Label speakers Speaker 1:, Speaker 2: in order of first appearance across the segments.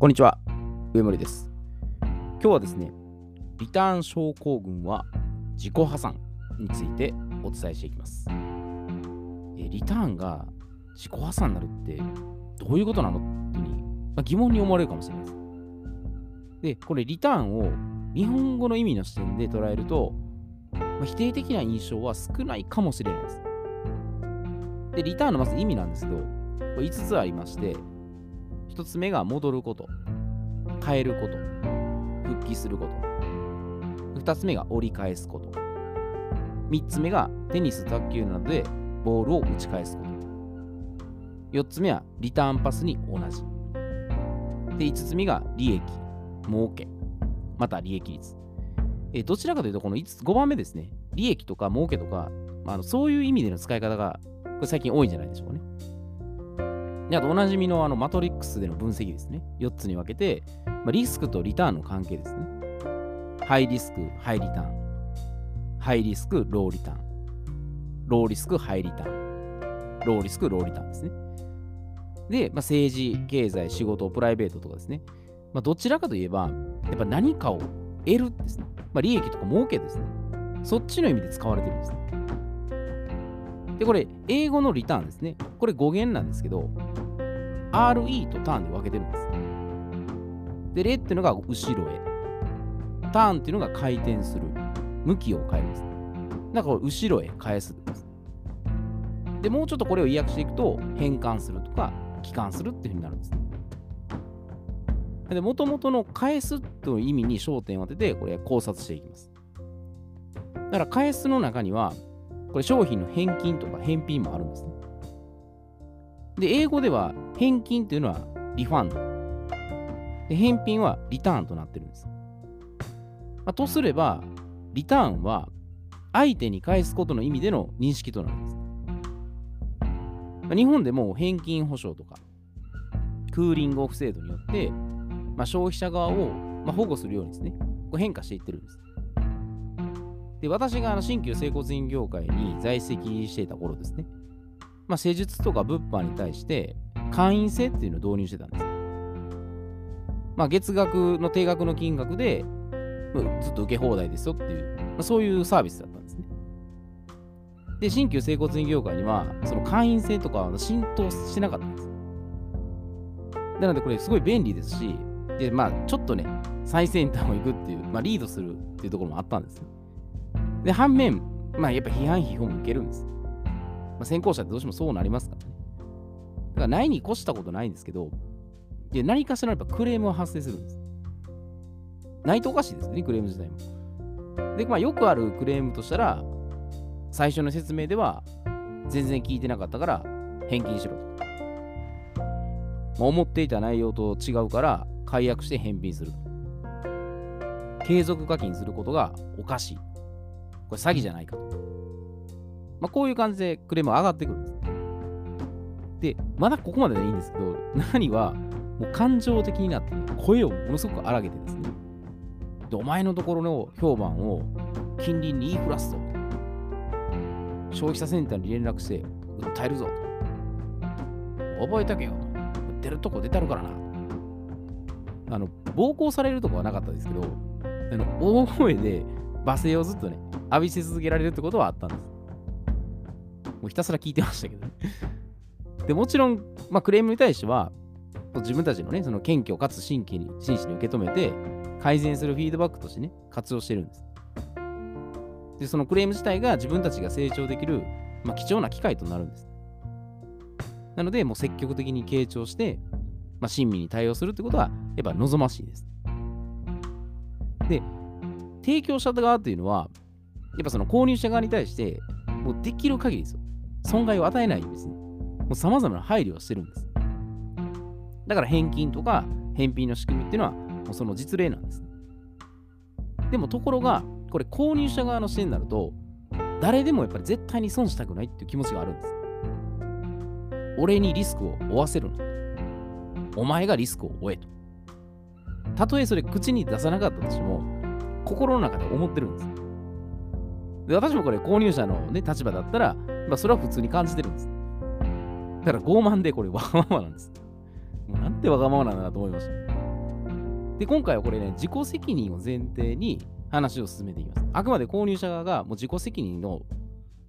Speaker 1: こんにちは、上森です。今日はですね、リターン症候群は自己破産についてお伝えしていきます。えリターンが自己破産になるってどういうことなのってに、まあ、疑問に思われるかもしれないです。で、これリターンを日本語の意味の視点で捉えると、まあ、否定的な印象は少ないかもしれないです。で、リターンのまず意味なんですけど、5つありまして、1つ目が戻ること、変えること、復帰すること。2つ目が折り返すこと。3つ目がテニス、卓球などでボールを打ち返すこと。4つ目はリターンパスに同じ。で、5つ目が利益、儲け、また利益率。えどちらかというと、この5 5番目ですね。利益とか儲けとか、まあ、そういう意味での使い方がこれ最近多いんじゃないでしょうかね。であとおなじみのあのマトリックスでの分析ですね。4つに分けて、まあ、リスクとリターンの関係ですね。ハイリスク、ハイリターン。ハイリスク、ローリターン。ローリスク、ハイリターン。ローリスク、ローリターンですね。で、まあ、政治、経済、仕事、プライベートとかですね。まあ、どちらかといえば、やっぱ何かを得るですね。まあ、利益とか儲けですね。そっちの意味で使われてるんですね。で、これ、英語のリターンですね。これ語源なんですけど、RE とターンで分けてるんです。で、レっていうのが後ろへ。ターンっていうのが回転する。向きを変えるんです。だから後ろへ返すです。で、もうちょっとこれを意訳していくと、変換するとか、帰還するっていうふうになるんです。で、もともとの返すという意味に焦点を当てて、これ考察していきます。だから返すの中には、これ商品の返金とか返品もあるんですね。で、英語では返金っていうのはリファンド。で、返品はリターンとなってるんです。まあ、とすれば、リターンは相手に返すことの意味での認識となるんです。まあ、日本でも返金保証とか、クーリングオフ制度によって、まあ、消費者側を、まあ、保護するようにですね、こう変化していってるんです。で、私があの新旧整骨院業界に在籍していた頃ですね、まあ、施術とか物販に対して会員制っていうのを導入してたんです。まあ、月額の定額の金額でずっと受け放題ですよっていう、まあ、そういうサービスだったんですね。で、新旧整骨院業界には、その会員制とかは浸透しなかったんです。なので、これすごい便利ですし、で、まあ、ちょっとね、最先端を行くっていう、まあ、リードするっていうところもあったんです。で、反面、まあ、やっぱ批判、批評も受けるんです。まあ、先行者ってどうしてもそうなりますからね。だからないに越したことないんですけど、で何かしらやっぱクレームは発生するんです。ないとおかしいですね、クレーム自体も。で、まあ、よくあるクレームとしたら、最初の説明では全然聞いてなかったから返金しろと。まあ、思っていた内容と違うから解約して返品する。継続課金することがおかしい。これ詐欺じゃないかと。まあ、こういう感じでクレーム上がってくるんです。で、まだここまででいいんですけど、何はもう感情的になって、ね、声をものすごく荒げてですね、でお前のところの評判を近隣に言いふらすぞと。消費者センターに連絡して、訴えるぞと。覚えとけよ。出るとこ出たるからな。あの、暴行されるとこはなかったですけど、あの大声で罵声をずっとね、浴びせ続けられるってことはあったんです。もうひたすら聞いてましたけどね。でもちろん、まあ、クレームに対しては、自分たちのね、その謙虚かつ真剣に真摯に受け止めて、改善するフィードバックとしてね、活用してるんです。で、そのクレーム自体が自分たちが成長できる、まあ、貴重な機会となるんです。なので、もう積極的に傾聴して、まあ、親身に対応するってことは、やっぱ望ましいです。で、提供者側っていうのは、やっぱその購入者側に対して、もうできる限りですよ。損害を与えないようにですね、もう様々な配慮をしてるんです。だから返金とか返品の仕組みっていうのは、もうその実例なんです。ねでもところが、これ購入者側の視点になると、誰でもやっぱり絶対に損したくないっていう気持ちがあるんです。俺にリスクを負わせるな。お前がリスクを負えと。たとえそれ口に出さなかったとしても、心の中で思ってるんです。で私もこれ購入者の、ね、立場だったら、まあ、それは普通に感じてるんです。だから傲慢でこれわがままなんです。もうなんてわがままなんだなと思いました。で、今回はこれね、自己責任を前提に話を進めていきます。あくまで購入者側がもう自己責任の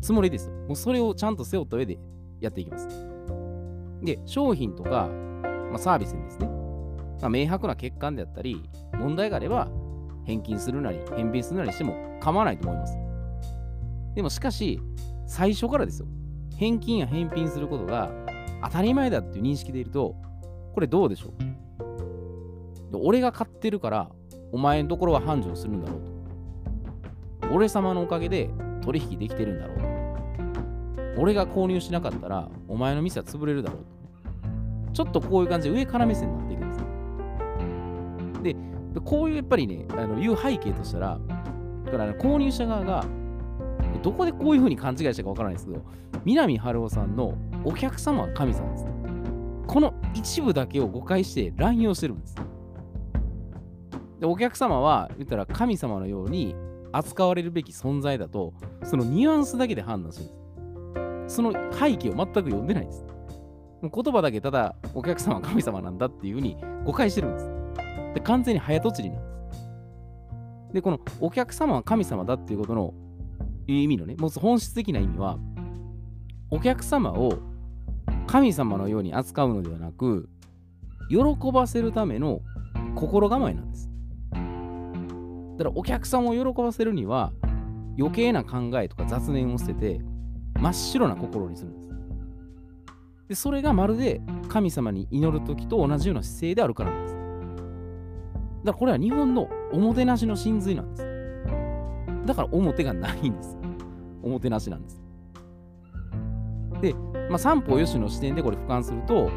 Speaker 1: つもりです。もうそれをちゃんと背負った上でやっていきます。で、商品とか、まあ、サービスにですね、まあ、明白な欠陥であったり、問題があれば返金するなり、返品するなりしても構わないと思います。でもしかし、最初からですよ。返金や返品することが当たり前だっていう認識でいると、これどうでしょう？俺が買ってるから、お前のところは繁盛するんだろうと。俺様のおかげで取引できてるんだろうと。俺が購入しなかったら、お前の店は潰れるだろうと。ちょっとこういう感じで上から目線になっていく、こういうやっぱりね、あのいう背景としたら、だから、ね、購入者側が、どこでこういうふうに勘違いしたかわからないですけど、南春夫さんのお客様は神様です。この一部だけを誤解して乱用してるんです。でお客様は言ったら神様のように扱われるべき存在だと、そのニュアンスだけで判断するんです。その背景を全く読んでないんです。言葉だけただお客様は神様なんだっていうふうに誤解してるんです。で完全に早とちりなんです。で、このお客様は神様だっていうことの意味のね、もう本質的な意味は、お客様を神様のように扱うのではなく、喜ばせるための心構えなんです。だからお客様を喜ばせるには、余計な考えとか雑念を捨てて、真っ白な心にするんです。で、それがまるで神様に祈るときと同じような姿勢であるからなんです。だからこれは日本のおもてなしの真髄なんです。だから表がないんです。おもてなしなんです。で、まあ、三方よしの視点でこれ俯瞰すると、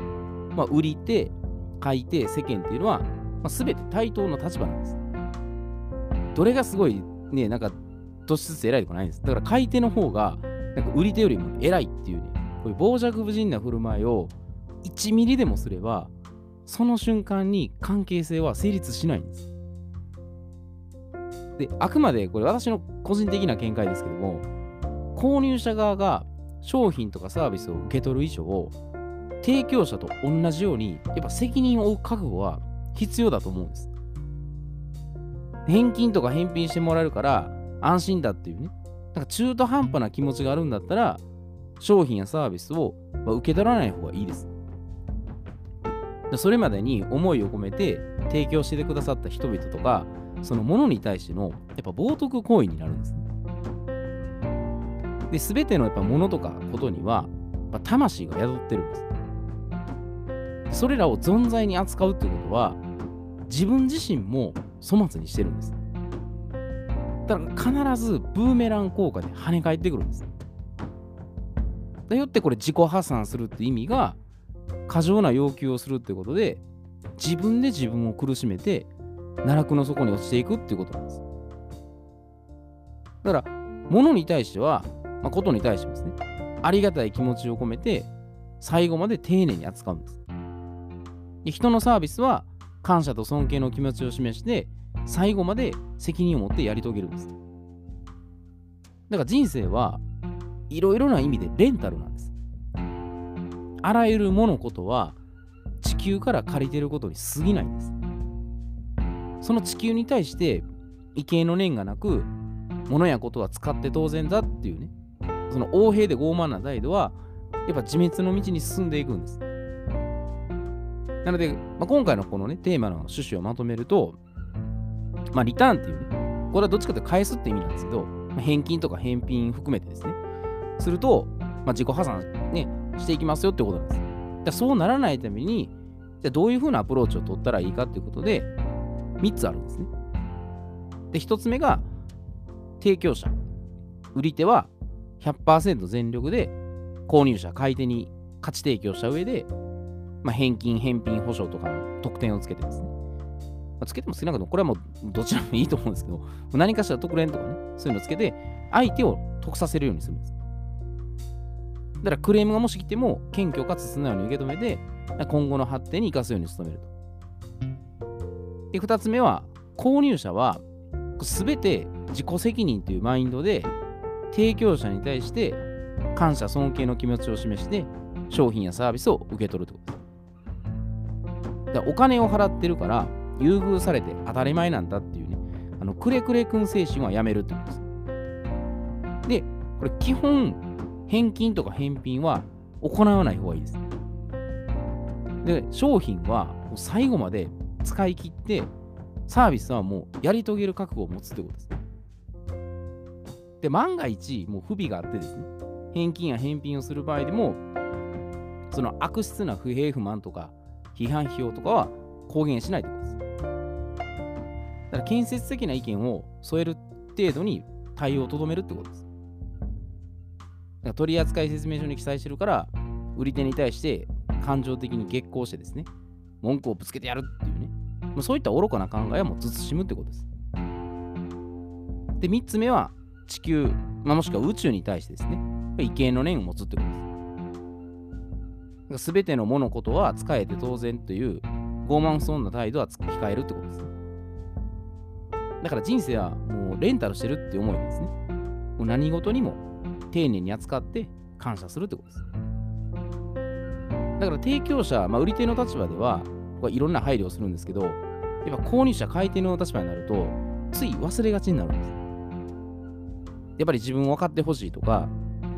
Speaker 1: まあ、売り手、買い手、世間っていうのは、まあ、全て対等の立場なんです。どれがすごいね、なんか、突出して偉いとかないんです。だから買い手の方が、なんか売り手よりも偉いっていうね、こういう傍若無人な振る舞いを1ミリでもすれば、その瞬間に関係性は成立しないんです。で、あくまでこれ私の個人的な見解ですけども、購入者側が商品とかサービスを受け取る以上、提供者と同じように、やっぱ責任を負う覚悟は必要だと思うんです。返金とか返品してもらえるから安心だっていうね、なんか中途半端な気持ちがあるんだったら、商品やサービスを受け取らない方がいいです。それまでに思いを込めて提供してくださった人々とか、そのものに対してのやっぱ冒涜行為になるんです。で、すべてのやっぱものとかことには、魂が宿ってるんです。それらを存在に扱うっていうことは、自分自身も粗末にしてるんです。だから必ずブーメラン効果で跳ね返ってくるんです。だよってこれ自己破産するって意味が過剰な要求をするってことで自分で自分を苦しめて奈落の底に落ちていくっていうことなんです。だから、物に対しては、まあ、ことに対してですね、ありがたい気持ちを込めて、最後まで丁寧に扱うんです。で人のサービスは、感謝と尊敬の気持ちを示して、最後まで責任を持ってやり遂げるんです。だから人生はいろいろな意味でレンタルなんです。あらゆるものことは地球から借りてることに過ぎないんです。その地球に対して畏敬の念がなく、物やことは使って当然だっていうね、その横平で傲慢な態度は、やっぱ自滅の道に進んでいくんです。なので、まあ、今回のこのね、テーマの趣旨をまとめると、まあ、リターンっていうね、これはどっちかというと返すって意味なんですけど、まあ、返金とか返品含めてですね、すると、まあ、自己破産、ね、していきますよってことなんです。じゃそうならないために、じゃどういうふうなアプローチを取ったらいいかっていうことで、3つあるんですね。で、1つ目が、提供者。売り手は100%全力で購入者、買い手に価値提供した上で、まあ、返金、返品保証とかの特典をつけてですね。まあ、つけても少なくとも、これはもうどちらもいいと思うんですけど、何かしら特典とかね、そういうのをつけて、相手を得させるようにするんです。だからクレームがもし来ても、謙虚かつ素直に受け止めて、今後の発展に生かすように努めると。で、2つ目は、購入者は、すべて自己責任というマインドで、提供者に対して感謝、尊敬の気持ちを示して、商品やサービスを受け取るということです。だお金を払ってるから、優遇されて当たり前なんだっていうね、あのくれくれくん精神はやめるってことです。で、これ基本、返金とか返品は行わない方がいいです。で、商品は最後まで使い切って、サービスはもうやり遂げる覚悟を持つってことです。で、万が一、もう不備があってですね、返金や返品をする場合でも、その悪質な不平不満とか批判費用とかは公言しないってことです。だから建設的な意見を添える程度に対応をとどめるってことです。取扱説明書に記載してるから、売り手に対して感情的に激高してですね、文句をぶつけてやるっていうね、もうそういった愚かな考えはもう慎むってことです。で、3つ目は、地球、まあ、もしくは宇宙に対してですね、畏敬の念を持つってことです。すべての物事は使えて当然という傲慢そうな態度は控えるってことです。だから人生はもうレンタルしてるって思いですね。もう何事にも丁寧に扱って感謝するってことです。だから提供者、まあ、売り手の立場では、いろんな配慮をするんですけど、やっぱ購入者、買い手の立場になると、つい忘れがちになるんです。やっぱり自分を分かってほしいとか、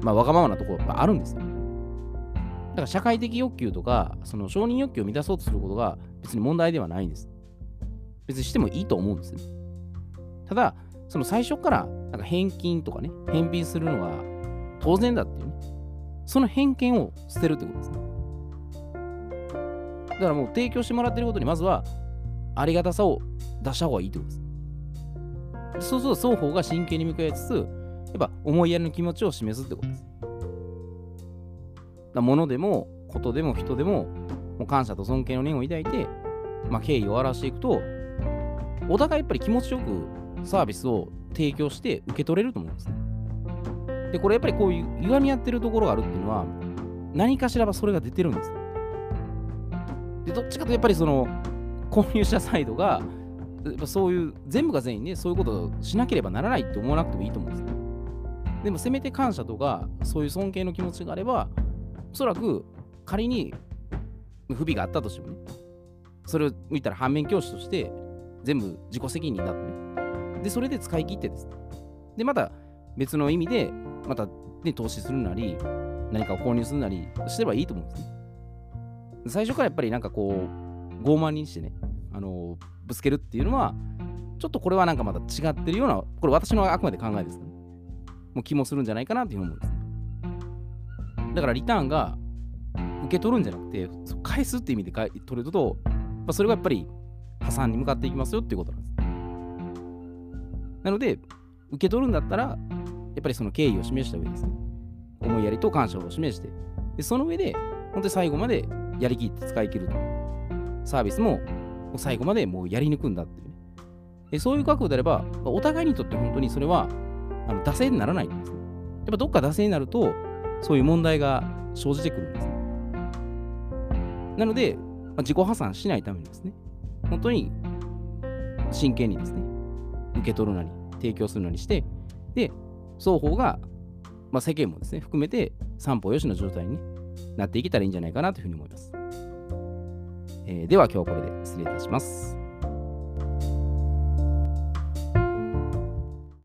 Speaker 1: まあ、わがままなところがあるんですよ。だから社会的欲求とか、その承認欲求を満たそうとすることが別に問題ではないんです。別にしてもいいと思うんですね。ただ、その最初からなんか返金とかね、返品するのが当然だっていうね、その偏見を捨てるってことですね。だからもう提供してもらってることにまずはありがたさを出した方がいいってことです。そうすると双方が真剣に向かいつつ、やっぱ思いやりの気持ちを示すってことです。だ物でも、ことでも、人でも、もう感謝と尊敬の念を抱いて、まあ、敬意を表していくと、お互いやっぱり気持ちよくサービスを提供して受け取れると思うんですね。で、これやっぱりこういう歪み合ってるところがあるっていうのは、何かしらはそれが出てるんです。で、どっちかとやっぱりその、購入者サイドが、やっぱそういう、全部が全員ね、そういうことをしなければならないって思わなくてもいいと思うんですよ。でも、せめて感謝とか、そういう尊敬の気持ちがあれば、おそらく仮に不備があったとしてもね、それを見たら反面教師として、全部自己責任だとね。で、それで使い切ってですね。で、また別の意味で、また、ね、投資するなり、何かを購入するなりすればいいと思うんですね。最初からやっぱりなんかこう、傲慢にしてね、あのぶつけるっていうのは、ちょっとこれはなんかまた違ってるような、これ私のあくまで考えですけど、ね、もう気もするんじゃないかなっていうふうに思うんですね。だからリターンが受け取るんじゃなくて、返すって意味で取れると、まあ、それがやっぱり破産に向かっていきますよっていうことなんです。なので、受け取るんだったら、やっぱりその敬意を示した上ですね。思いやりと感謝を示して、でその上で、本当に最後までやりきって使い切ると。サービスも最後までもうやり抜くんだっていうね。でそういう覚悟であれば、お互いにとって本当にそれはあの惰性にならないんですね。やっぱどっか惰性になると、そういう問題が生じてくるんです、ね。なので、まあ、自己破産しないためにですね、本当に真剣にですね、受け取るなり、提供するなりして、双方が、まあ、世間もですね、含めて、三方よしの状態に、ね、なっていけたらいいんじゃないかなというふうに思います。えー、では今日はこれで失礼いたします。